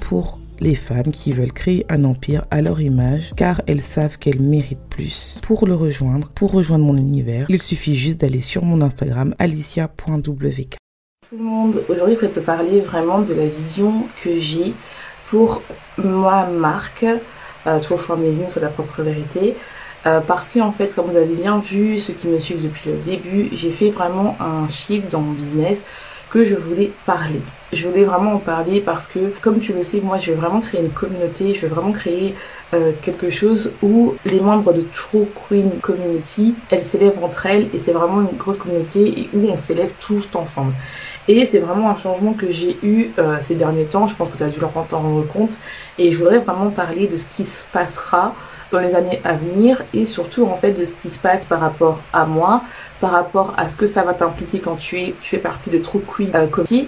Pour les femmes qui veulent créer un empire à leur image car elles savent qu'elles méritent plus. Pour le rejoindre, pour rejoindre mon univers, il suffit juste d'aller sur mon Instagram alicia.wk. Tout le monde, aujourd'hui je vais te parler vraiment de la vision que j'ai pour ma marque, euh, for Amazing, soit ta propre vérité. Euh, parce que en fait, comme vous avez bien vu, ceux qui me suivent depuis le début, j'ai fait vraiment un shift dans mon business que je voulais parler. Je voulais vraiment en parler parce que, comme tu le sais, moi, je veux vraiment créer une communauté, je veux vraiment créer euh, quelque chose où les membres de True Queen Community, elles s'élèvent entre elles et c'est vraiment une grosse communauté et où on s'élève tous ensemble. Et c'est vraiment un changement que j'ai eu euh, ces derniers temps, je pense que tu as dû leur t'en rendre compte et je voudrais vraiment parler de ce qui se passera dans les années à venir et surtout en fait de ce qui se passe par rapport à moi, par rapport à ce que ça va t'impliquer quand tu es tu fais partie de True Queen euh,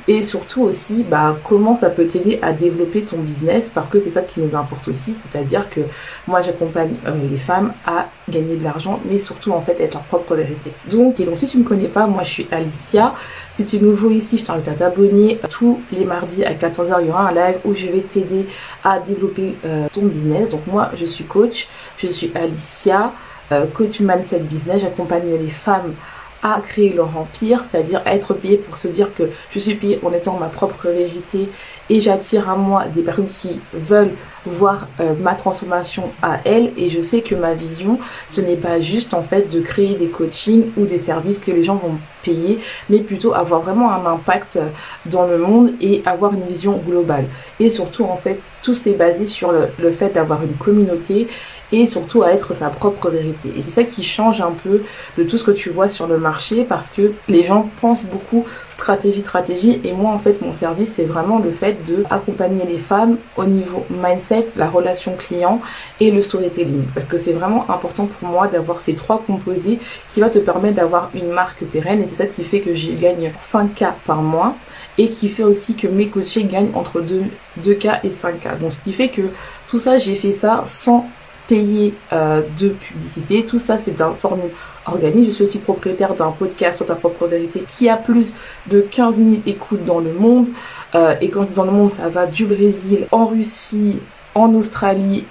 et surtout aussi bah comment ça peut t'aider à développer ton business parce que c'est ça qui nous importe aussi, c'est-à-dire que moi j'accompagne euh, les femmes à gagner de l'argent mais surtout en fait être leur propre vérité. Donc et donc si tu me connais pas, moi je suis Alicia. Si tu es nouveau ici, je t'invite à t'abonner tous les mardis à 14h, il y aura un live où je vais t'aider à développer euh, ton business. Donc moi je suis coach je suis Alicia, euh, coach mindset business. J'accompagne les femmes à créer leur empire, c'est-à-dire être payée pour se dire que je suis payée en étant ma propre vérité et j'attire à moi des personnes qui veulent voir euh, ma transformation à elles et je sais que ma vision ce n'est pas juste en fait de créer des coachings ou des services que les gens vont payer mais plutôt avoir vraiment un impact dans le monde et avoir une vision globale et surtout en fait tout c'est basé sur le fait d'avoir une communauté et surtout à être sa propre vérité. Et c'est ça qui change un peu de tout ce que tu vois sur le marché parce que les gens pensent beaucoup stratégie, stratégie. Et moi en fait mon service c'est vraiment le fait de accompagner les femmes au niveau mindset, la relation client et le storytelling. Parce que c'est vraiment important pour moi d'avoir ces trois composés qui va te permettre d'avoir une marque pérenne. Et c'est ça qui fait que je gagne 5K par mois et qui fait aussi que mes coachés gagnent entre 2, 2K et 5K. Donc ce qui fait que tout ça j'ai fait ça sans payer euh, de publicité. Tout ça, c'est un formule organique. Je suis aussi propriétaire d'un podcast sur ta propre vérité qui a plus de 15 000 écoutes dans le monde. Euh, et quand dans le monde, ça va du Brésil, en Russie, en Australie,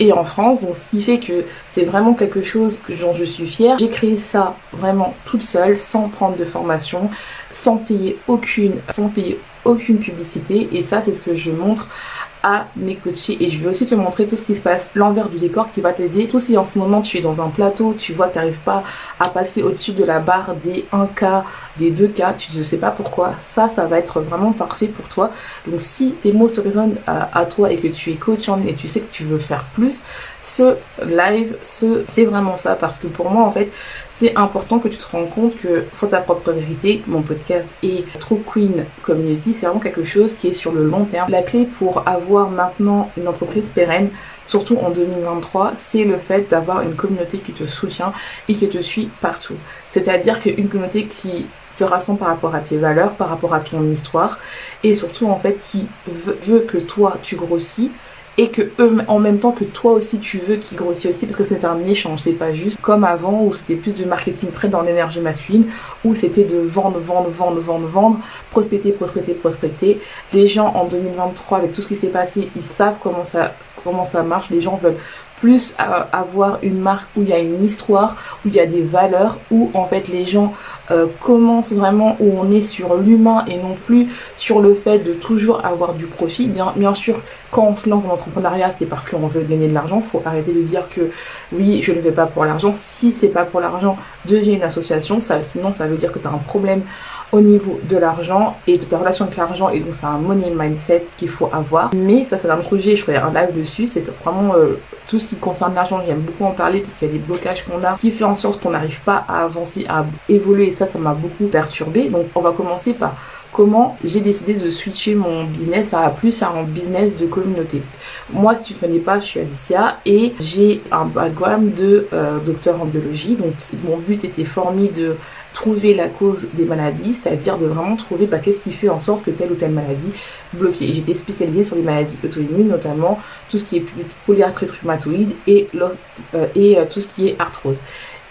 et en France. Donc, ce qui fait que c'est vraiment quelque chose dont je suis fière. J'ai créé ça vraiment toute seule, sans prendre de formation, sans payer aucune, sans payer aucune publicité. Et ça, c'est ce que je montre à mes coachés et je vais aussi te montrer tout ce qui se passe, l'envers du décor qui va t'aider. Tout si en ce moment tu es dans un plateau, tu vois que tu n'arrives pas à passer au-dessus de la barre des 1K, des 2K, tu ne sais pas pourquoi, ça, ça va être vraiment parfait pour toi. Donc si tes mots se résonnent à, toi et que tu es coach et tu sais que tu veux faire plus, ce live, ce, c'est vraiment ça parce que pour moi en fait, c'est important que tu te rends compte que soit ta propre vérité, mon podcast et True Queen Community, c'est vraiment quelque chose qui est sur le long terme. La clé pour avoir maintenant une entreprise pérenne, surtout en 2023, c'est le fait d'avoir une communauté qui te soutient et qui te suit partout. C'est-à-dire qu'une communauté qui te rassemble par rapport à tes valeurs, par rapport à ton histoire et surtout en fait qui veut que toi tu grossis et que eux, en même temps que toi aussi tu veux qu'ils grossissent aussi parce que c'est un échange, c'est pas juste comme avant où c'était plus de marketing très dans l'énergie masculine où c'était de vendre, vendre, vendre, vendre, vendre, prospecter, prospecter, prospecter. Les gens en 2023 avec tout ce qui s'est passé, ils savent comment ça comment ça marche. Les gens veulent plus avoir une marque où il y a une histoire, où il y a des valeurs, où en fait les gens euh, commencent vraiment, où on est sur l'humain et non plus sur le fait de toujours avoir du profit. Bien, bien sûr, quand on se lance dans l'entrepreneuriat, c'est parce qu'on veut gagner de l'argent. Faut arrêter de dire que oui, je ne vais pas pour l'argent. Si c'est pas pour l'argent, deviens une association. Ça, sinon, ça veut dire que tu as un problème au niveau de l'argent et de ta relation avec l'argent et donc c'est un money mindset qu'il faut avoir. Mais ça c'est un autre sujet je ferai un live dessus. C'est vraiment euh, tout ce qui concerne l'argent. J'aime beaucoup en parler parce qu'il y a des blocages qu'on a qui fait en sorte qu'on n'arrive pas à avancer à évoluer. Et ça ça m'a beaucoup perturbé donc on va commencer par comment j'ai décidé de switcher mon business à plus à un business de communauté. Moi, si tu ne connais pas, je suis Alicia et j'ai un background de euh, docteur en biologie. Donc, mon but était formé de trouver la cause des maladies, c'est-à-dire de vraiment trouver bah, qu'est-ce qui fait en sorte que telle ou telle maladie bloquée. J'étais spécialisée sur les maladies auto-immunes, notamment tout ce qui est polyarthrite rhumatoïde et, euh, et euh, tout ce qui est arthrose.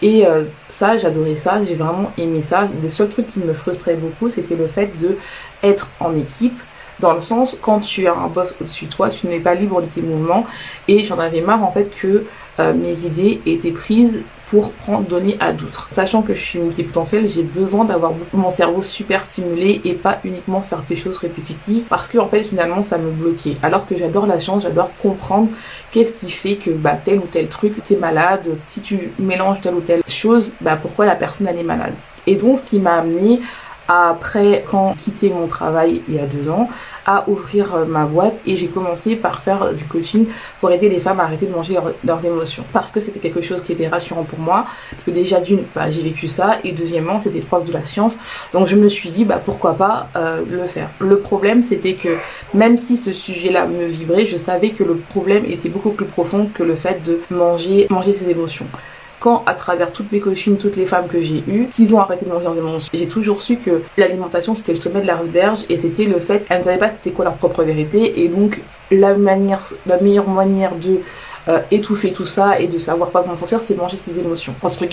Et euh, ça, j'adorais ça, j'ai vraiment aimé ça. Le seul truc qui me frustrait beaucoup, c'était le fait de être en équipe. Dans le sens, quand tu as un boss au-dessus de toi, tu n'es pas libre de tes mouvements. Et j'en avais marre en fait que euh, mes idées étaient prises pour prendre, donner à d'autres. Sachant que je suis multipotentielle, j'ai besoin d'avoir mon cerveau super stimulé et pas uniquement faire des choses répétitives parce que en fait finalement ça me bloquait. Alors que j'adore la chance, j'adore comprendre qu'est-ce qui fait que bah tel ou tel truc t'es malade, si tu mélanges telle ou telle chose, bah pourquoi la personne elle est malade. Et donc ce qui m'a amené après, quand quitté mon travail il y a deux ans, à ouvrir euh, ma boîte et j'ai commencé par faire du coaching pour aider les femmes à arrêter de manger leurs émotions. Parce que c'était quelque chose qui était rassurant pour moi, parce que déjà d'une, bah, j'ai vécu ça, et deuxièmement, c'était preuve de la science. Donc je me suis dit, bah, pourquoi pas euh, le faire. Le problème, c'était que même si ce sujet-là me vibrait, je savais que le problème était beaucoup plus profond que le fait de manger, manger ses émotions quand à travers toutes mes coachings, toutes les femmes que j'ai eues, qu'ils ont arrêté de manger des monstres. J'ai toujours su que l'alimentation c'était le sommet de la berge et c'était le fait qu'elles ne savaient pas c'était quoi leur propre vérité et donc la manière, la meilleure manière de euh, étouffer tout ça et de savoir pas comment sortir, c'est manger ses émotions. Que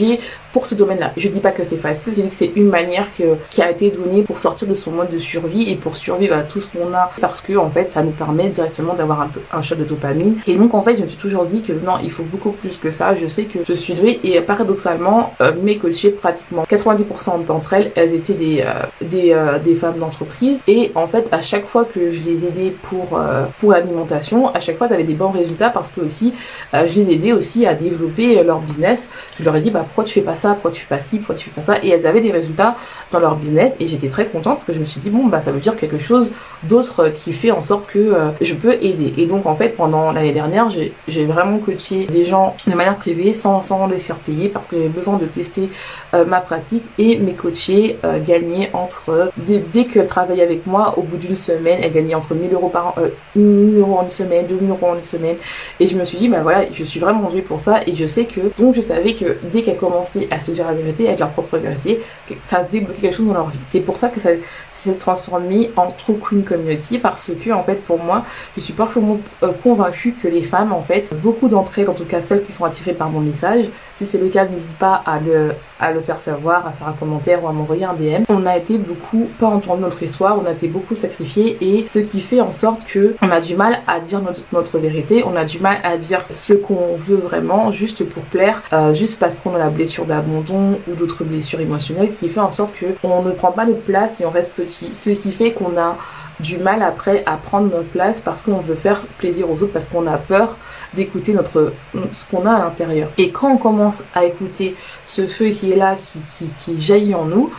pour ce domaine-là, je dis pas que c'est facile, je dis que c'est une manière que, qui a été donnée pour sortir de son mode de survie et pour survivre à tout ce qu'on a parce que en fait ça nous permet directement d'avoir un, un, shot de dopamine. Et donc en fait je me suis toujours dit que non, il faut beaucoup plus que ça. Je sais que je suis douée et paradoxalement euh, mes coachées pratiquement 90% d'entre elles, elles étaient des euh, des, euh, des femmes d'entreprise et en fait à chaque fois que je les aidais pour pour l'alimentation, à chaque fois elles avaient des bons résultats parce que aussi euh, je les aidais aussi à développer leur business. Je leur ai dit bah pourquoi tu fais pas ça, pourquoi tu fais pas ci, pourquoi tu fais pas ça? Et elles avaient des résultats dans leur business et j'étais très contente parce que je me suis dit bon bah ça veut dire quelque chose d'autre qui fait en sorte que euh, je peux aider. Et donc en fait pendant l'année dernière j'ai vraiment coaché des gens de manière privée sans, sans les faire payer parce que j'avais besoin de tester euh, ma pratique et mes coachés gagnaient entre dès, dès qu'elles travaillaient avec moi au bout d'une semaine elles gagnaient entre 1000 euros par an, 1000 euros en une semaine, 2000 euros en une semaine et je me suis dit bah voilà, je suis vraiment douée pour ça et je sais que donc je savais que dès qu'elles commençaient à se dire la vérité, avec leur propre vérité, ça débloquait quelque chose dans leur vie. C'est pour ça que ça s'est transformé en True Queen Community parce que en fait pour moi, je suis parfaitement euh, convaincue que les femmes en fait, beaucoup d'entre elles, en tout cas celles qui sont attirées par mon message, si c'est le cas, n'hésite pas à le à le faire savoir, à faire un commentaire ou à m'envoyer un DM. On a été beaucoup pas entendu notre histoire, on a été beaucoup sacrifiés et ce qui fait en sorte que on a du mal à dire notre, notre vérité, on a du mal à dire ce qu'on veut vraiment juste pour plaire, euh, juste parce qu'on a la blessure d'abandon ou d'autres blessures émotionnelles qui fait en sorte que on ne prend pas de place et on reste petit. Ce qui fait qu'on a du mal après à prendre notre place parce qu'on veut faire plaisir aux autres, parce qu'on a peur d'écouter notre ce qu'on a à l'intérieur. Et quand on commence à écouter ce feu qui est là, qui, qui, qui jaillit en nous,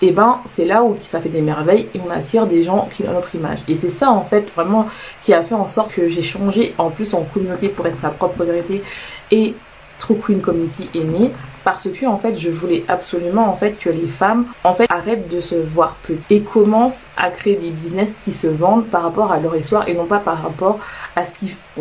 et eh ben c'est là où ça fait des merveilles et on attire des gens qui ont notre image. Et c'est ça en fait vraiment qui a fait en sorte que j'ai changé en plus en communauté pour être sa propre vérité et True Queen Community est né parce que en fait je voulais absolument en fait que les femmes en fait arrêtent de se voir petites et commencent à créer des business qui se vendent par rapport à leur histoire et non pas par rapport à ce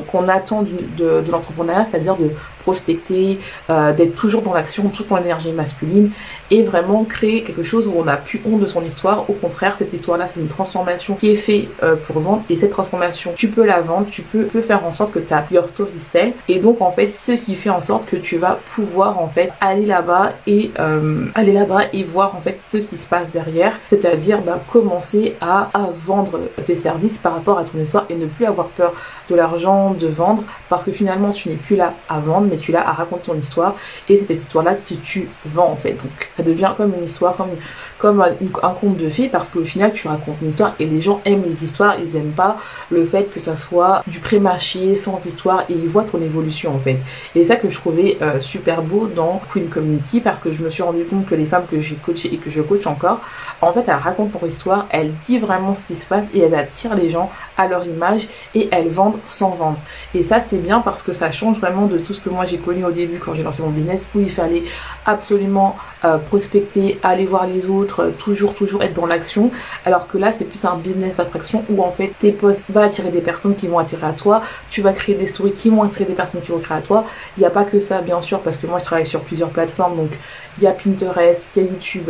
qu'on attend de, l'entrepreneuriat c'est-à-dire de prospecter euh, d'être toujours dans l'action toujours dans l'énergie masculine et vraiment créer quelque chose où on n'a plus honte de son histoire. Au contraire cette histoire là c'est une transformation qui est faite euh, pour vendre et cette transformation tu peux la vendre tu peux, peux faire en sorte que ta your story sell. Et donc en fait ce qui fait en sorte que tu vas pouvoir en fait là-bas et euh, aller là-bas et voir en fait ce qui se passe derrière, c'est-à-dire bah, commencer à, à, vendre tes services par rapport à ton histoire et ne plus avoir peur de l'argent de vendre. Parce que finalement tu n'es plus là à vendre mais tu es là à raconter ton histoire. Et c'est cette histoire-là que tu vends en fait. Donc ça devient comme une histoire, comme, comme un, conte de fées parce qu'au final tu racontes une histoire et les gens aiment les histoires, ils aiment pas le fait que ça soit du pré-marché sans histoire. Et ils voient ton évolution en fait. Et c'est ça que je trouvais euh, super beau dans Queen Community parce que je me suis rendu compte que les femmes que j'ai coachées et que je coach encore, en fait, elles racontent leur histoire, elles disent vraiment ce qui se passe et elles attirent les gens à leur image et elles vendent sans vendre. Et ça, c'est bien parce que ça change vraiment de tout ce que moi j'ai connu au début quand j'ai lancé mon business où il fallait absolument euh, prospecter, aller voir les autres, euh, toujours, toujours être dans l'action. Alors que là, c'est plus un business d'attraction où en fait tes posts vont attirer des personnes qui vont attirer à toi. Tu vas créer des stories qui vont attirer des personnes qui vont créer à toi. Il n'y a pas que ça, bien sûr, parce que moi je travaille sur plusieurs plateformes. Donc il y a Pinterest, il y a YouTube,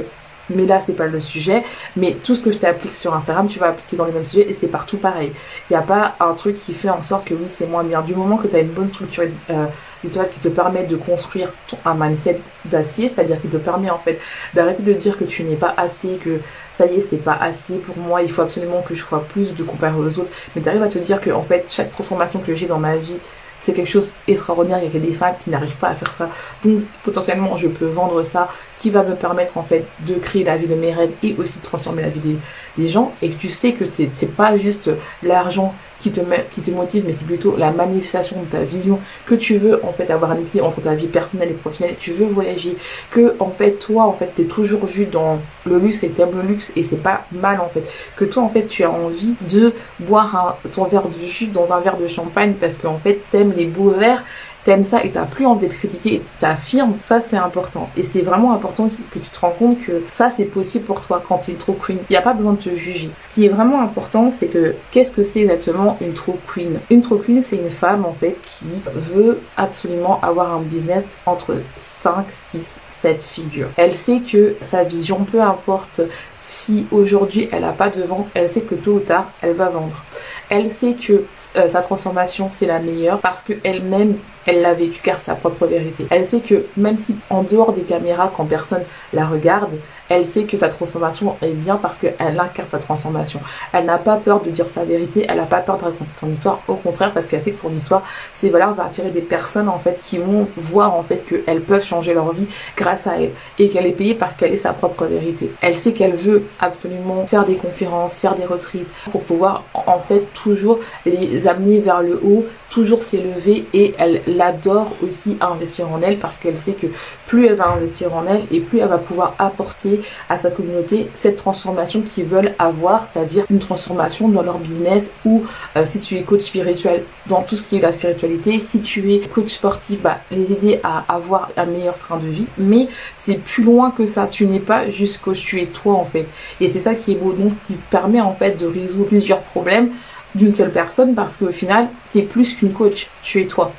mais là c'est pas le sujet. Mais tout ce que je t'applique sur Instagram, tu vas appliquer dans les mêmes sujets et c'est partout pareil. Il n'y a pas un truc qui fait en sorte que oui c'est moins bien. Du moment que tu as une bonne structure euh, qui te permet de construire un mindset d'acier, c'est-à-dire qui te permet en fait d'arrêter de dire que tu n'es pas assez, que ça y est c'est pas assez pour moi, il faut absolument que je sois plus de comparer aux autres. Mais tu arrives à te dire que en fait chaque transformation que j'ai dans ma vie c'est quelque chose d'extraordinaire. Il y a des femmes qui n'arrivent pas à faire ça. Donc, potentiellement, je peux vendre ça qui va me permettre, en fait, de créer la vie de mes rêves et aussi de transformer la vie des, des gens. Et que tu sais que c'est pas juste l'argent qui te, qui te motive, mais c'est plutôt la manifestation de ta vision que tu veux en fait avoir un équilibre entre ta vie personnelle et professionnelle. Tu veux voyager, que en fait toi en fait t'es toujours vu dans le luxe et t'aimes le luxe et c'est pas mal en fait. Que toi en fait tu as envie de boire ton verre de jus dans un verre de champagne parce qu'en fait t'aimes les beaux verres t'aimes ça et t'as plus envie d'être critiqué et t'affirmes, ça c'est important. Et c'est vraiment important que tu te rends compte que ça c'est possible pour toi quand tu es trop queen. Il n'y a pas besoin de te juger. Ce qui est vraiment important, c'est que qu'est-ce que c'est exactement une trop queen? Une trop queen, c'est une femme en fait qui veut absolument avoir un business entre 5, 6, cette figure. Elle sait que sa vision, peu importe si aujourd'hui elle n'a pas de vente, elle sait que tôt ou tard elle va vendre. Elle sait que euh, sa transformation c'est la meilleure parce que elle-même elle l'a vécu car c'est sa propre vérité. Elle sait que même si en dehors des caméras quand personne la regarde, elle sait que sa transformation est bien parce qu'elle incarne sa transformation. Elle n'a pas peur de dire sa vérité, elle n'a pas peur de raconter son histoire, au contraire parce qu'elle sait que son histoire, ses valeurs va attirer des personnes en fait qui vont voir en fait qu'elles peuvent changer leur vie grâce à elle et qu'elle est payée parce qu'elle est sa propre vérité. Elle sait qu'elle veut absolument faire des conférences, faire des retreats pour pouvoir en fait toujours les amener vers le haut, toujours s'élever et elle l'adore aussi investir en elle parce qu'elle sait que plus elle va investir en elle et plus elle va pouvoir apporter à sa communauté cette transformation qu'ils veulent avoir, c'est-à-dire une transformation dans leur business ou euh, si tu es coach spirituel dans tout ce qui est la spiritualité, si tu es coach sportif, bah, les aider à avoir un meilleur train de vie. Mais c'est plus loin que ça. Tu n'es pas juste tu es toi en fait. Et c'est ça qui est beau, donc qui permet en fait de résoudre plusieurs problèmes d'une seule personne parce qu'au final, tu es plus qu'une coach, tu es toi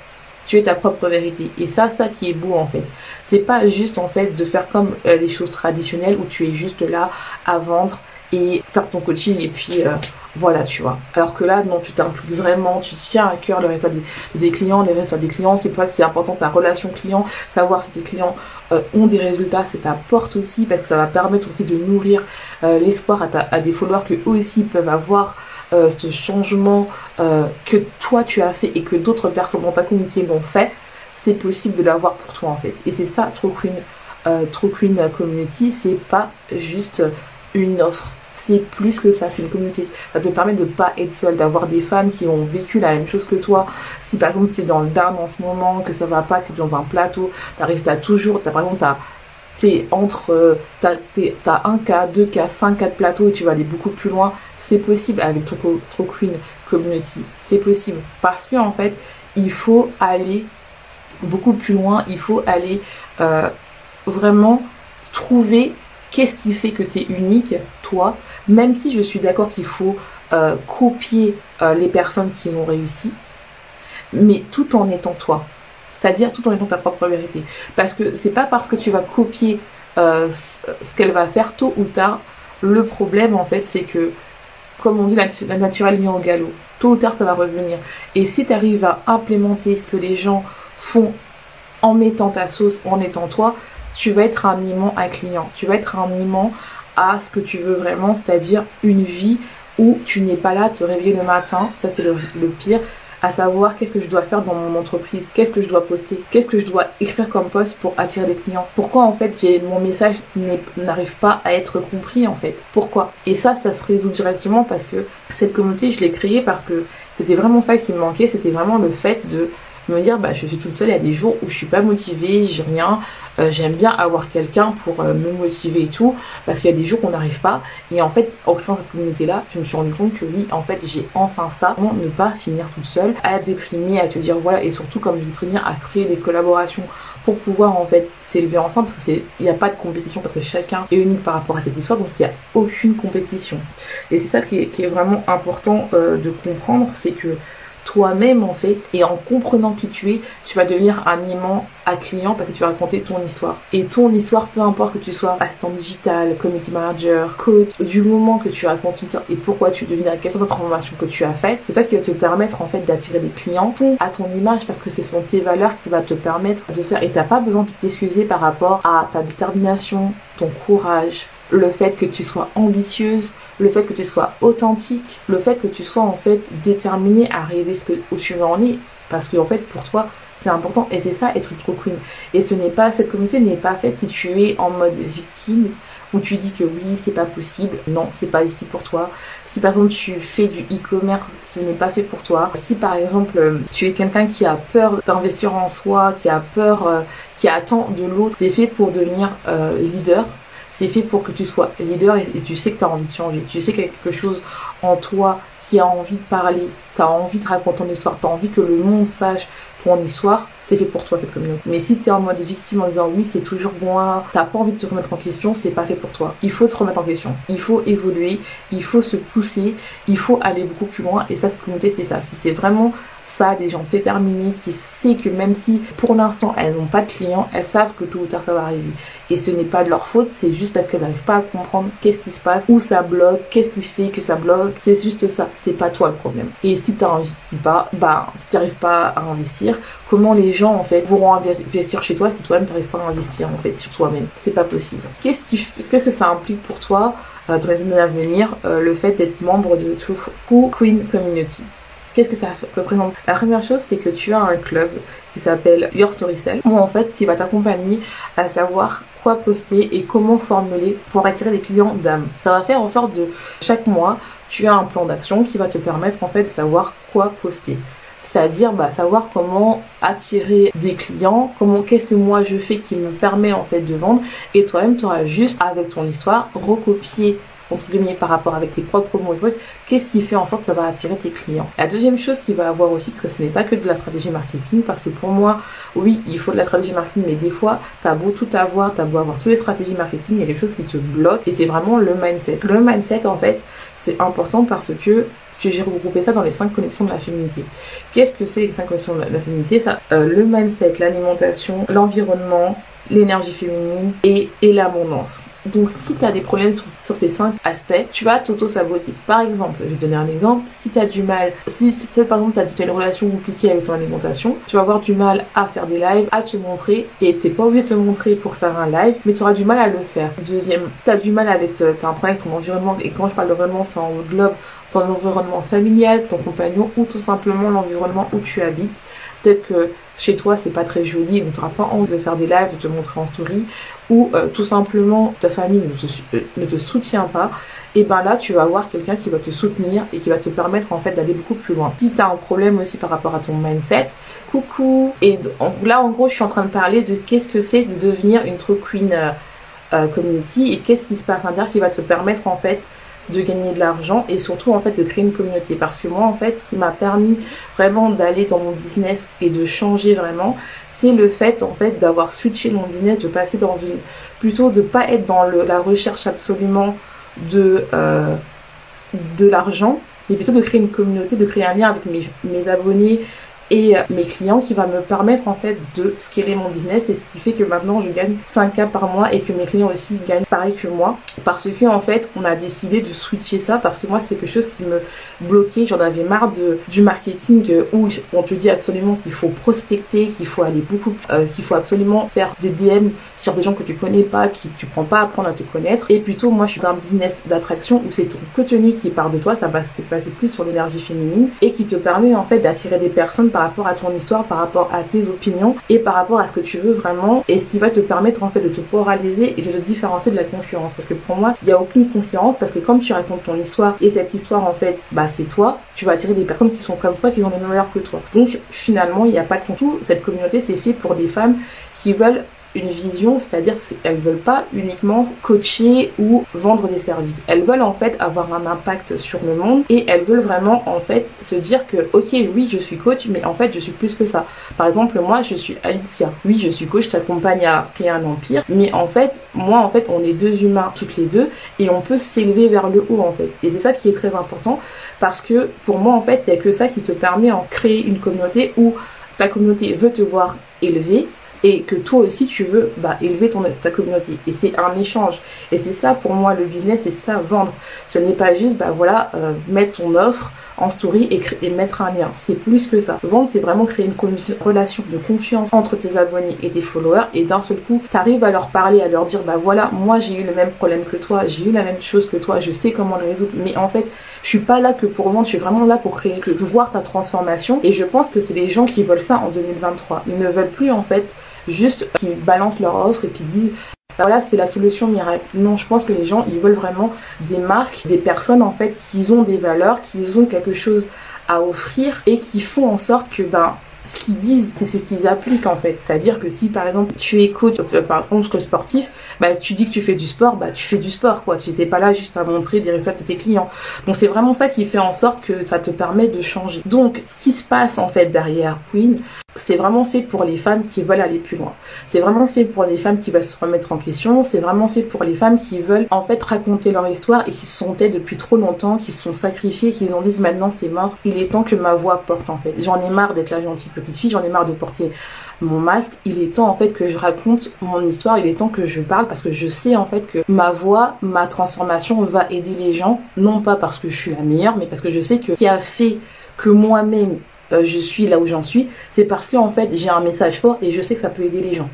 tu es ta propre vérité. Et ça, ça qui est beau en fait. C'est pas juste en fait de faire comme euh, les choses traditionnelles où tu es juste là à vendre et faire ton coaching et puis euh, voilà tu vois alors que là non tu t'impliques vraiment tu tiens à cœur le résultat des, clients les résultats des clients c'est pour ça que c'est important ta relation client savoir si tes clients euh, ont des résultats c'est ta porte aussi parce que ça va permettre aussi de nourrir l'espoir à, à, des followers que eux aussi peuvent avoir euh, ce changement euh, que toi tu as fait et que d'autres personnes dans ta communauté l'ont fait, c'est possible de l'avoir pour toi en fait. Et c'est ça, True Queen, euh, Community, c'est pas juste une offre. C'est plus que ça, c'est une communauté. Ça te permet de pas être seul, d'avoir des femmes qui ont vécu la même chose que toi. Si par exemple tu es dans le down en ce moment, que ça va pas, que tu es dans un plateau, t'arrives, t'as toujours, t'as par exemple, t'as c'est entre euh, t'as, un cas, deux cas, cinq cas de plateau et tu vas aller beaucoup plus loin, c'est possible avec True, Queen Community. C'est possible. Parce que en fait, il faut aller beaucoup plus loin, il faut aller euh, vraiment trouver qu'est-ce qui fait que tu es unique, toi, même si je suis d'accord qu'il faut euh, copier les personnes qui ont réussi, mais tout en étant toi c'est-à-dire tout en étant ta propre vérité. Parce que c'est pas parce que tu vas copier euh, ce qu'elle va faire tôt ou tard. Le problème en fait, c'est que, comme on dit, la, naturelle vient au galop. Tôt ou tard, ça va revenir. Et si tu arrives à implémenter ce que les gens font en mettant ta sauce, en étant toi, tu vas être un aimant à client. Tu vas être un aimant à ce que tu veux vraiment, c'est-à-dire une vie où tu n'es pas là à te réveiller le matin, ça c'est le, pire, à savoir qu'est-ce que je dois faire dans mon entreprise, qu'est-ce que je dois poster, qu'est-ce que je dois écrire comme post pour attirer des clients. Pourquoi en fait mon message n'arrive pas à être compris en fait? Pourquoi? Et ça, ça se résout directement parce que cette communauté, je l'ai créée parce que c'était vraiment ça qui me manquait, c'était vraiment le fait de me dire bah je suis toute seule il y a des jours où je suis pas motivée j'ai rien euh, j'aime bien avoir quelqu'un pour euh, me motiver et tout parce qu'il y a des jours où on n'arrive pas. Et en fait en créant cette communauté là je me suis rendu compte que oui en fait j'ai enfin ça. Comment ne pas finir toute seule à déprimer à te dire voilà et surtout comme je dis très bien à créer des collaborations pour pouvoir en fait s'élever ensemble parce que c'est il n'y a pas de compétition parce que chacun est unique par rapport à cette histoire donc il n'y a aucune compétition. Et c'est ça qui est, qui est, vraiment important euh, de comprendre c'est que toi-même en fait. Et en comprenant qui tu es tu vas devenir un aimant à client parce que tu vas raconter ton histoire. Et ton histoire peu importe que tu sois assistant digital community manager coach du moment que tu racontes ton histoire et pourquoi tu deviens quelles sont les transformations que tu as faites c'est ça qui va te permettre en fait d'attirer des clients à ton image parce que ce sont tes valeurs qui va te permettre de faire. Et t'as pas besoin de t'excuser par rapport à ta détermination ton courage le fait que tu sois ambitieuse, le fait que tu sois authentique, le fait que tu sois en fait déterminée à arriver ce que, où tu veux en aller. Parce que en fait, pour toi, c'est important. Et c'est ça, être trop queen. Et ce n'est pas, cette communauté n'est pas faite si tu es en mode victime, où tu dis que oui, c'est pas possible. Non, c'est pas ici pour toi. Si par exemple tu fais du e-commerce, ce n'est pas fait pour toi. Si par exemple tu es quelqu'un qui a peur d'investir en soi, qui a peur, euh, qui attend de l'autre, c'est fait pour devenir euh, leader c'est fait pour que tu sois leader et, tu sais que tu as envie de changer. Tu sais qu'il y a quelque chose en toi qui a envie de parler, tu as envie de raconter ton histoire, tu as envie que le monde sache ton histoire, c'est fait pour toi cette communauté. Mais si tu es en mode victime en disant oui, c'est toujours moi, t'as pas envie de te remettre en question, c'est pas fait pour toi. Il faut se remettre en question, il faut évoluer, il faut se pousser, il faut aller beaucoup plus loin. Et ça, cette communauté, c'est ça. Si c'est vraiment ça, des gens déterminés qui savent que même si pour l'instant elles n'ont pas de clients, elles savent que tôt ou tard ça va arriver. Et ce n'est pas de leur faute, c'est juste parce qu'elles n'arrivent pas à comprendre qu'est-ce qui se passe, où ça bloque, qu'est-ce qui fait que ça bloque. C'est juste ça, c'est pas toi le problème. Si tu pas, bah, si tu n'arrives pas à investir, comment les gens en fait pourront investir chez toi si toi-même tu n'arrives pas à investir en fait sur toi-même? C'est pas possible. Qu'est-ce qu'est-ce que ça implique pour toi euh, dans les années à venir, euh, le fait d'être membre de True Queen Community? Qu'est-ce que ça représente? La première chose, c'est que tu as un club qui s'appelle Your Story Cell, où en fait, il va t'accompagner à savoir quoi poster et comment formuler pour attirer des clients d'âme. Ça va faire en sorte de chaque mois, tu as un plan d'action qui va te permettre en fait de savoir quoi poster. C'est-à-dire bah, savoir comment attirer des clients, comment qu'est-ce que moi je fais qui me permet en fait de vendre. Et toi-même tu auras juste avec ton histoire recopier entre guillemets par rapport avec tes propres mots qu'est-ce qui fait en sorte que ça va attirer tes clients? La deuxième chose qu'il va avoir aussi, parce que ce n'est pas que de la stratégie marketing, parce que pour moi, oui, il faut de la stratégie marketing, mais des fois, t'as beau tout avoir, t'as beau avoir toutes les stratégies marketing, il y a quelque chose qui te bloque, et c'est vraiment le mindset. Le mindset, en fait, c'est important parce que j'ai regroupé ça dans les cinq connexions de la féminité. Qu'est-ce que c'est les cinq connexions de la féminité? Ça, euh, Le mindset, l'alimentation, l'environnement, l'énergie féminine et, et l'abondance. Donc si tu as des problèmes sur, ces cinq aspects, tu vas t'auto-saboter. Par exemple, je vais te donner un exemple, si tu as du mal, si, par exemple tu as, une relation compliquée avec ton alimentation, tu vas avoir du mal à faire des lives, à te montrer, et t'es pas obligé de te montrer pour faire un live, mais tu auras du mal à le faire. Deuxième, tu as du mal avec, as un problème avec ton environnement, et quand je parle d'environnement, c'est en globe ton environnement familial, ton compagnon, ou tout simplement l'environnement où tu habites. Peut-être que chez toi c'est pas très joli, donc tu n'auras pas envie de faire des lives, de te montrer en story, ou euh, tout simplement ta famille ne te, euh, ne te, soutient pas, et ben là tu vas avoir quelqu'un qui va te soutenir et qui va te permettre en fait d'aller beaucoup plus loin. Si tu as un problème aussi par rapport à ton mindset, coucou. Et là en gros je suis en train de parler de qu'est-ce que c'est de devenir une true queen euh, community et qu'est-ce qui se passe à l'intérieur qui va te permettre en fait de gagner de l'argent et surtout en fait de créer une communauté. Parce que moi en fait ce qui m'a permis vraiment d'aller dans mon business et de changer vraiment c'est le fait en fait d'avoir switché mon business de passer dans une plutôt de pas être dans le, la recherche absolument de euh, de l'argent mais plutôt de créer une communauté de créer un lien avec mes, mes abonnés et euh, mes clients qui va me permettre en fait de scaler mon business et ce qui fait que maintenant je gagne 5K par mois et que mes clients aussi gagnent pareil que moi. Parce que en fait on a décidé de switcher ça parce que moi c'est quelque chose qui me bloquait. J'en avais marre de du marketing euh, où on te dit absolument qu'il faut prospecter qu'il faut aller beaucoup euh, qu'il faut absolument faire des DM sur des gens que tu connais pas qui tu prends pas à apprendre à te connaître. Et plutôt moi je suis dans un business d'attraction où c'est ton contenu qui part de toi. Ça va se passer plus sur l'énergie féminine et qui te permet en fait d'attirer des personnes par rapport à ton histoire, par rapport à tes opinions et par rapport à ce que tu veux vraiment et ce qui va te permettre en fait de te moraliser et de te différencier de la concurrence. Parce que pour moi, il n'y a aucune concurrence parce que comme tu racontes ton histoire et cette histoire en fait, bah c'est toi, tu vas attirer des personnes qui sont comme toi, qui ont les meilleurs que toi. Donc finalement, il n'y a pas de tout. Cette communauté, c'est fait pour des femmes qui veulent une vision, c'est-à-dire qu'elles veulent pas uniquement coacher ou vendre des services. Elles veulent en fait avoir un impact sur le monde et elles veulent vraiment en fait se dire que ok oui je suis coach mais en fait je suis plus que ça. Par exemple moi je suis Alicia. Oui je suis coach, je t'accompagne à créer un empire mais en fait moi en fait on est deux humains toutes les deux et on peut s'élever vers le haut en fait. Et c'est ça qui est très important parce que pour moi en fait il n'y a que ça qui te permet de créer une communauté où ta communauté veut te voir élevé et que toi aussi tu veux bah, élever ton, ta communauté. Et c'est un échange. Et c'est ça pour moi le business, c'est ça vendre. Ce n'est pas juste bah voilà euh, mettre ton offre en story et, et mettre un lien. C'est plus que ça. Vendre, c'est vraiment créer une relation de confiance entre tes abonnés et tes followers et d'un seul coup, tu arrives à leur parler, à leur dire bah voilà, moi j'ai eu le même problème que toi, j'ai eu la même chose que toi, je sais comment le résoudre, mais en fait, je suis pas là que pour vendre, je suis vraiment là pour créer, que voir ta transformation et je pense que c'est les gens qui veulent ça en 2023. Ils ne veulent plus en fait juste qui balancent leur offre et qui disent bah voilà, c'est la solution miracle. Non, je pense que les gens, ils veulent vraiment des marques, des personnes en fait qui ont des valeurs, qui ont quelque chose à offrir et qui font en sorte que ben ce qu'ils disent, c'est ce qu'ils appliquent en fait. C'est-à-dire que si par exemple tu es coach, euh, par contre sportif, bah tu dis que tu fais du sport, bah tu fais du sport quoi. Tu n'étais pas là juste à montrer des résultats de tes clients. Donc c'est vraiment ça qui fait en sorte que ça te permet de changer. Donc ce qui se passe en fait derrière Queen, c'est vraiment fait pour les femmes qui veulent aller plus loin. C'est vraiment fait pour les femmes qui veulent se remettre en question. C'est vraiment fait pour les femmes qui veulent en fait raconter leur histoire et qui se sont depuis trop longtemps, qui se sont sacrifiées, qui ont dit maintenant c'est mort. Il est temps que ma voix porte en fait. J'en ai marre d'être la gentille petite fille, j'en ai marre de porter mon masque. Il est temps en fait que je raconte mon histoire. Il est temps que je parle parce que je sais en fait que ma voix, ma transformation va aider les gens. Non pas parce que je suis la meilleure, mais parce que je sais que ce qui a fait que moi-même euh, je suis là où j'en suis, c'est parce que en fait j'ai un message fort et je sais que ça peut aider les gens.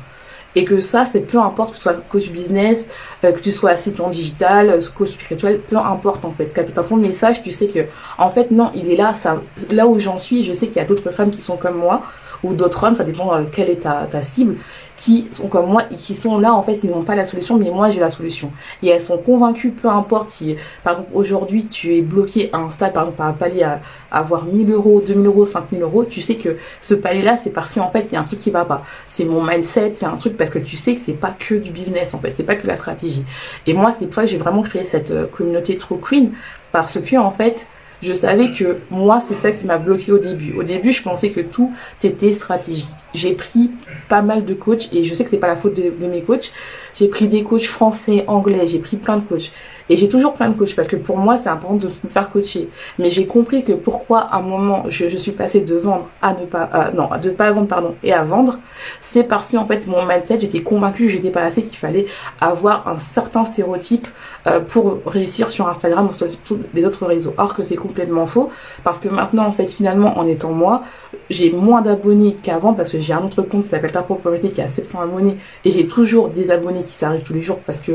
Et que ça, c'est peu importe que tu sois coach business, euh, que tu sois assistant digital, euh, coach spirituel, peu importe en fait. Quand tu as ton message, tu sais que en fait non, il est là, ça, là où j'en suis, je sais qu'il y a d'autres femmes qui sont comme moi ou d'autres hommes, ça dépend euh, quelle est ta, ta cible, qui sont comme moi qui sont là en fait, ils n'ont pas la solution, mais moi j'ai la solution. Et elles sont convaincues, peu importe si, par exemple, aujourd'hui tu es bloqué à un stade, par exemple, par un palier à, avoir 1000 euros, 2000 euros, 5000 euros, tu sais que ce palier-là, c'est parce qu'en fait, il y a un truc qui va pas. C'est mon mindset, c'est un truc parce que tu sais que c'est pas que du business en fait, c'est pas que la stratégie. Et moi, c'est pour ça que j'ai vraiment créé cette euh, communauté True Queen parce que en fait, je savais que moi, c'est ça qui m'a bloqué au début. Au début, je pensais que tout était stratégique. J'ai pris pas mal de coachs et je sais que c'est pas la faute de, de mes coachs. J'ai pris des coachs français, anglais, j'ai pris plein de coachs. Et j'ai toujours plein de coachs parce que pour moi, c'est important de me faire coacher. Mais j'ai compris que pourquoi à un moment, je, je suis passée de vendre à ne pas, euh, non, de pas vendre, pardon, et à vendre, c'est parce que en fait, mon mindset, j'étais convaincue j'étais pas assez, qu'il fallait avoir un certain stéréotype euh, pour réussir sur Instagram ou sur tous les autres réseaux. Or que c'est complètement faux parce que maintenant, en fait, finalement, en étant moi, j'ai moins d'abonnés qu'avant parce que j'ai un autre compte qui s'appelle Ta Propriété qui a 700 abonnés et j'ai toujours des abonnés qui s'arrivent tous les jours parce que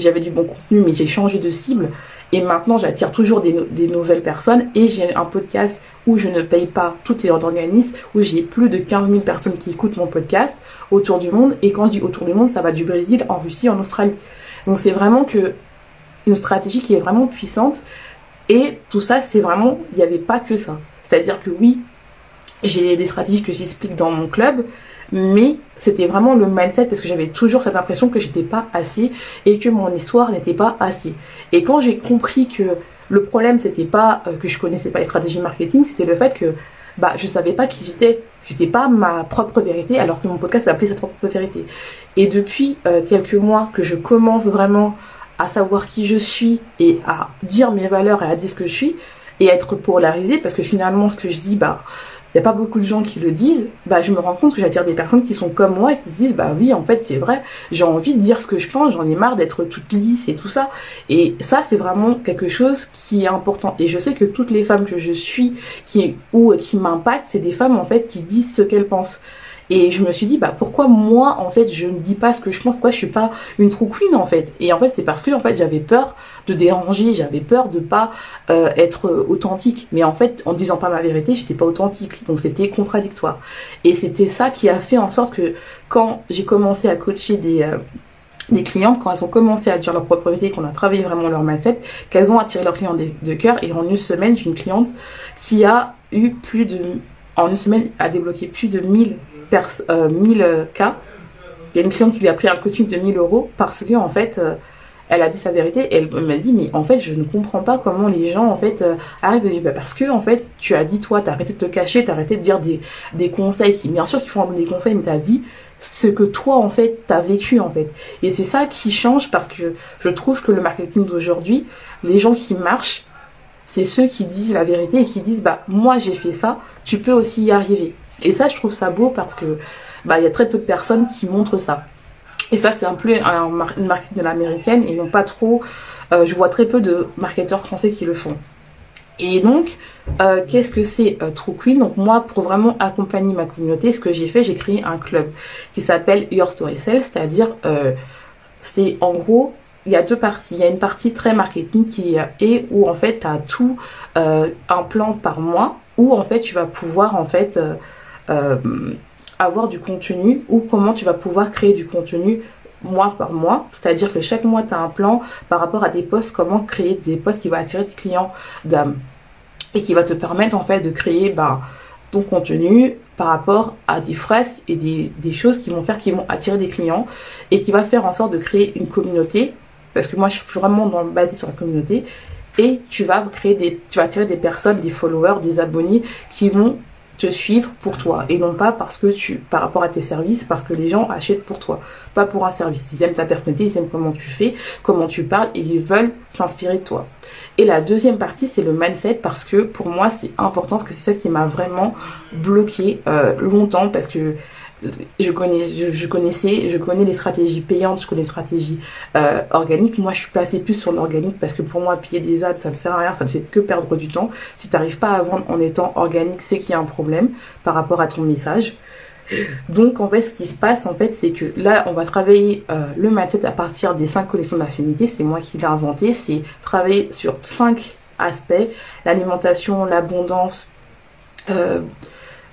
j'avais du bon contenu mais j'ai changé de cible. Et maintenant j'attire toujours des, nouvelles personnes. Et j'ai un podcast où je ne paye pas toutes les organismes où j'ai plus de 15 000 personnes qui écoutent mon podcast autour du monde. Et quand je dis autour du monde ça va du Brésil en Russie en Australie. Donc c'est vraiment que une stratégie qui est vraiment puissante. Et tout ça c'est vraiment il n'y avait pas que ça. C'est à dire que oui j'ai des stratégies que j'explique dans mon club mais c'était vraiment le mindset parce que j'avais toujours cette impression que j'étais pas assez et que mon histoire n'était pas assez. Et quand j'ai compris que le problème c'était pas euh, que je connaissais pas les stratégies marketing, c'était le fait que bah je savais pas qui j'étais, j'étais pas ma propre vérité alors que mon podcast s'appelait sa propre vérité. Et depuis euh, quelques mois que je commence vraiment à savoir qui je suis et à dire mes valeurs et à dire ce que je suis et être polarisée parce que finalement ce que je dis bah il n'y a pas beaucoup de gens qui le disent, bah, je me rends compte que j'attire des personnes qui sont comme moi et qui se disent, bah oui, en fait, c'est vrai, j'ai envie de dire ce que je pense, j'en ai marre d'être toute lisse et tout ça. Et ça, c'est vraiment quelque chose qui est important. Et je sais que toutes les femmes que je suis, qui, ou qui m'impactent, c'est des femmes, en fait, qui disent ce qu'elles pensent. Et je me suis dit, bah pourquoi moi, en fait, je ne dis pas ce que je pense, pourquoi je suis pas une true queen, en fait? Et en fait, c'est parce que, en fait, j'avais peur de déranger, j'avais peur de pas euh, être authentique. Mais en fait, en disant pas ma vérité, j'étais pas authentique. Donc c'était contradictoire. Et c'était ça qui a fait en sorte que quand j'ai commencé à coacher des... Euh, des clientes, quand elles ont commencé à dire leur propre vérité, qu'on a travaillé vraiment leur mindset, qu'elles ont attiré leurs clients de, cœur. Et en une semaine, j'ai une cliente qui a eu plus de, en une semaine, a débloqué plus de 1000 euh, 1000 euh, cas. Il y a une cliente qui lui a pris un coaching de 1000 euros parce que en fait, euh, elle a dit sa vérité. Et elle m'a dit mais en fait, je ne comprends pas comment les gens en fait euh, arrivent. bah, parce que en fait, tu as dit toi, t'as arrêté de te cacher, t'as arrêté de dire des des conseils bien sûr, qu'ils font des conseils, mais t'as dit ce que toi en fait t'as vécu en fait et c'est ça qui change parce que je trouve que le marketing d'aujourd'hui les gens qui marchent c'est ceux qui disent la vérité et qui disent bah moi j'ai fait ça tu peux aussi y arriver et ça, je trouve ça beau parce que bah il y a très peu de personnes qui montrent ça. Et ça, c'est un peu une marque de l'américaine et non pas trop. Euh, je vois très peu de marketeurs français qui le font. Et donc, euh, qu'est-ce que c'est euh, True Queen? Donc moi, pour vraiment accompagner ma communauté, ce que j'ai fait, j'ai créé un club qui s'appelle Your Story Sales, c'est-à-dire, c'est en gros, il y a deux parties. Il y a une partie très marketing qui est où en fait, tu as tout un plan par mois où en fait, tu vas pouvoir en fait avoir du contenu ou comment tu vas pouvoir créer du contenu mois par mois. C'est-à-dire que chaque mois, tu as un plan par rapport à des posts, comment créer des posts qui vont attirer des clients d'âme et qui va te permettre en fait de créer bah, ton contenu par rapport à des phrases et des, des, choses qui vont faire qui vont attirer des clients et qui va faire en sorte de créer une communauté parce que moi je suis vraiment dans, basée sur la communauté et tu vas créer des tu vas attirer des personnes des followers des abonnés qui vont te suivre pour toi et non pas parce que tu par rapport à tes services parce que les gens achètent pour toi. Pas pour un service. Ils aiment ta personnalité ils aiment comment tu fais comment tu parles et ils veulent s'inspirer de toi. Et la deuxième partie c'est le mindset parce que pour moi c'est important parce que c'est ça qui m'a vraiment bloqué euh, longtemps parce que je connais, je, connaissais, je connais les stratégies payantes, je connais les stratégies euh, organiques. Moi, je suis passée plus sur l'organique parce que pour moi, payer des ads, ça ne sert à rien, ça ne fait que perdre du temps. Si tu n'arrives pas à vendre en étant organique, c'est qu'il y a un problème par rapport à ton message. Donc, en fait, ce qui se passe, en fait, c'est que là, on va travailler euh, le mindset à partir des cinq collections d'affinité. C'est moi qui l'ai inventé. C'est travailler sur cinq aspects l'alimentation, l'abondance, euh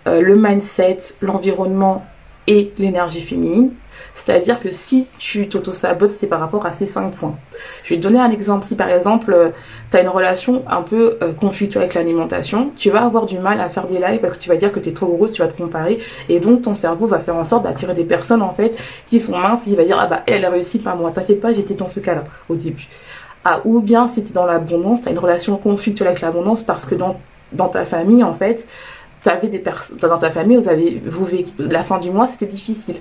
le mindset, l'environnement et l'énergie féminine. C'est-à-dire que si tu t'auto-sabotes, c'est par rapport à ces cinq points. Je vais te donner un exemple. Si par exemple, euh, tu as une relation un peu euh, conflictuelle avec l'alimentation, tu vas avoir du mal à faire des lives parce que tu vas dire que tu es trop grosse, tu vas te comparer. Et donc, ton cerveau va faire en sorte d'attirer des personnes, en fait, qui sont minces. Il va dire, ah bah, elle a réussi, pas moi. T'inquiète pas, j'étais dans ce cas-là, au début. Ah, ou bien si tu es dans l'abondance, tu as une relation conflictuelle avec l'abondance parce que dans, dans ta famille, en fait, des personnes dans ta famille, vous avez vous vécu la fin du mois, c'était difficile.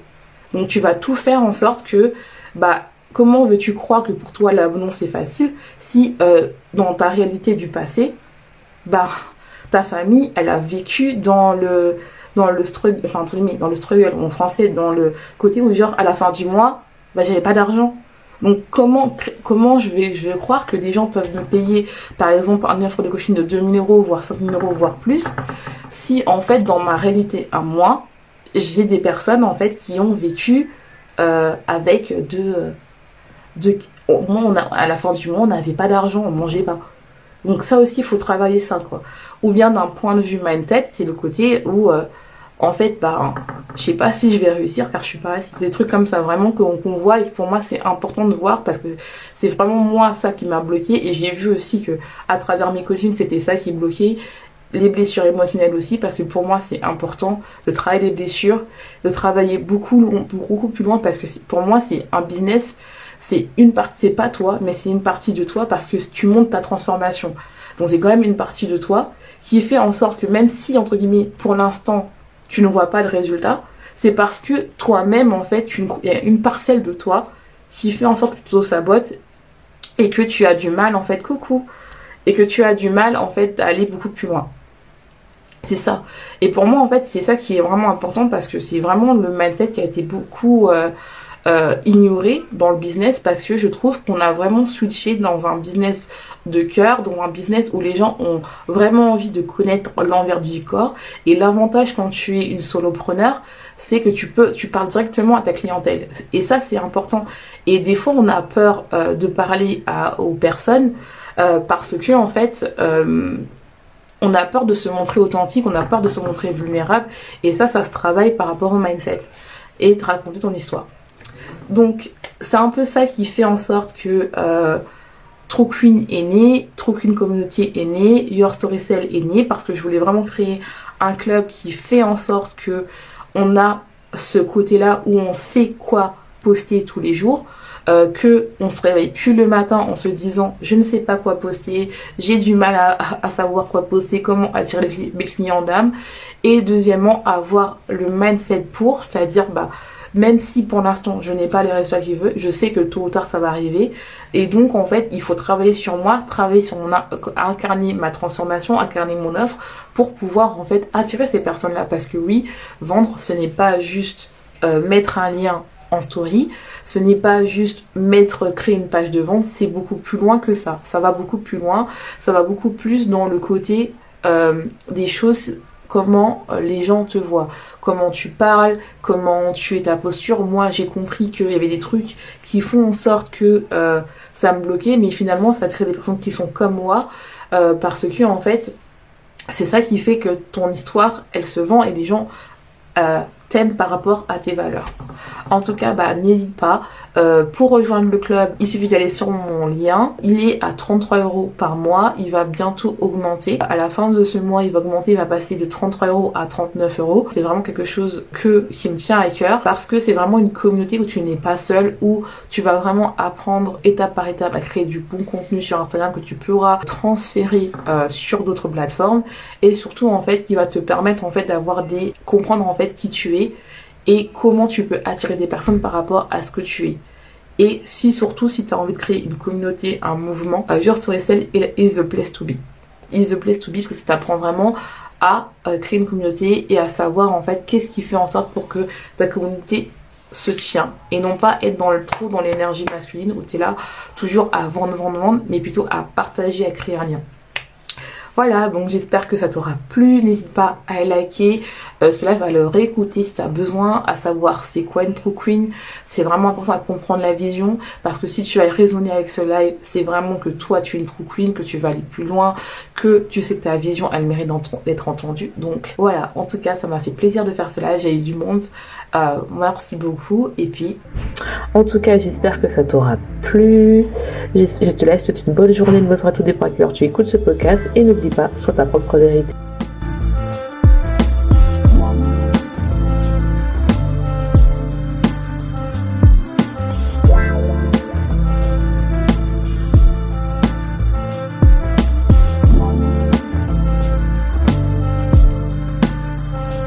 Donc tu vas tout faire en sorte que bah comment veux-tu croire que pour toi l'abondance est facile si euh, dans ta réalité du passé, bah ta famille, elle a vécu dans le dans le struggle, enfin dans le struggle en français, dans le côté où genre à la fin du mois, bah j'avais pas d'argent. Donc comment comment je vais croire que des gens peuvent me payer par exemple un offre de coaching de 2000 euros voire 5000 euros voire plus si en fait dans ma réalité à moi j'ai des personnes en fait qui ont vécu euh, avec de de on a, à la fin du mois on n'avait pas d'argent on mangeait pas. Donc ça aussi il faut travailler ça quoi. Ou bien d'un point de vue mindset c'est le côté où euh, en fait, bah, je sais pas si je vais réussir car je suis pas assez. Des trucs comme ça vraiment qu'on voit et que pour moi c'est important de voir parce que c'est vraiment moi ça qui m'a bloqué et j'ai vu aussi que à travers mes coachings c'était ça qui bloquait les blessures émotionnelles aussi parce que pour moi c'est important de travailler les blessures, de travailler beaucoup beaucoup plus loin parce que pour moi c'est un business, c'est une partie, c'est pas toi mais c'est une partie de toi parce que tu montes ta transformation. Donc c'est quand même une partie de toi qui fait en sorte que même si entre guillemets pour l'instant tu ne vois pas de résultat, c'est parce que toi-même, en fait, il y a une parcelle de toi qui fait en sorte que tu te sabotes et que tu as du mal, en fait, coucou, et que tu as du mal, en fait, d'aller beaucoup plus loin. C'est ça. Et pour moi, en fait, c'est ça qui est vraiment important parce que c'est vraiment le mindset qui a été beaucoup euh, euh, dans le business parce que je trouve qu'on a vraiment switché dans un business de cœur, dans un business où les gens ont vraiment envie de connaître l'envers du corps. Et l'avantage quand tu es une solopreneur, c'est que tu peux, tu parles directement à ta clientèle. Et ça, c'est important. Et des fois, on a peur euh, de parler aux personnes euh, parce que en fait, euh, on a peur de se montrer authentique, on a peur de se montrer vulnérable. Et ça, ça se travaille par rapport au mindset et de raconter ton histoire. Donc, c'est un peu ça qui fait en sorte que euh, Queen est né, True Queen est né, Your Story Cell est né parce que je voulais vraiment créer un club qui fait en sorte que on a ce côté-là où on sait quoi poster tous les jours. Euh, que on se réveille plus le matin en se disant je ne sais pas quoi poster, j'ai du mal à, à, savoir quoi poster, comment attirer mes clients d'âme et deuxièmement avoir le mindset pour, c'est-à-dire bah même si pour l'instant je n'ai pas les résultats que je veux, je sais que tôt ou tard ça va arriver. Et donc en fait, il faut travailler sur moi, travailler sur mon incarner ma transformation, incarner mon offre pour pouvoir en fait attirer ces personnes-là. Parce que oui, vendre, ce n'est pas juste euh, mettre un lien en story, ce n'est pas juste mettre, créer une page de vente, c'est beaucoup plus loin que ça. Ça va beaucoup plus loin, ça va beaucoup plus dans le côté euh, des choses comment euh, les gens te voient, comment tu parles, comment tu es ta posture. Moi, j'ai compris qu'il y avait des trucs qui font en sorte que euh, ça me bloquait, mais finalement, ça crée des personnes qui sont comme moi, euh, parce que en fait, c'est ça qui fait que ton histoire, elle se vend et les gens t'aiment par rapport à tes valeurs. En tout cas, bah, n'hésite pas. Euh, pour rejoindre le club, il suffit d'aller sur mon lien. Il est à 33 euros par mois. Il va bientôt augmenter. À la fin de ce mois, il va augmenter. Il va passer de 33 euros à 39 euros. C'est vraiment quelque chose que qui me tient à cœur parce que c'est vraiment une communauté où tu n'es pas seul, où tu vas vraiment apprendre étape par étape à créer du bon contenu sur Instagram que tu pourras transférer euh, sur d'autres plateformes et surtout en fait qui va te permettre en fait d'avoir des comprendre en fait qui tu es et comment tu peux attirer des personnes par rapport à ce que tu es. Et si surtout si tu as envie de créer une communauté, un mouvement, euh, Your Storycell is the place to be. Is the place to be parce que ça t'apprend vraiment à euh, créer une communauté et à savoir en fait qu'est-ce qui fait en sorte pour que ta communauté se tient et non pas être dans le trou dans l'énergie masculine où tu es là toujours à vendre, vendre, vendre, mais plutôt à partager, à créer un lien. Voilà, donc j'espère que ça t'aura plu. N'hésite pas à liker. Euh, cela va le réécouter si tu besoin, à savoir c'est quoi une true queen. C'est vraiment important à comprendre la vision parce que si tu as raisonné avec ce live, c'est vraiment que toi tu es une true queen, que tu vas aller plus loin, que tu sais que ta vision elle mérite d'être entendue. Donc voilà, en tout cas ça m'a fait plaisir de faire cela. J'ai eu du monde. Euh, merci beaucoup. Et puis, en tout cas, j'espère que ça t'aura plu. Je te laisse, une bonne journée, une bonne soirée, tout dépend à tu écoutes ce podcast. Et n'oublie pas, sois ta propre vérité.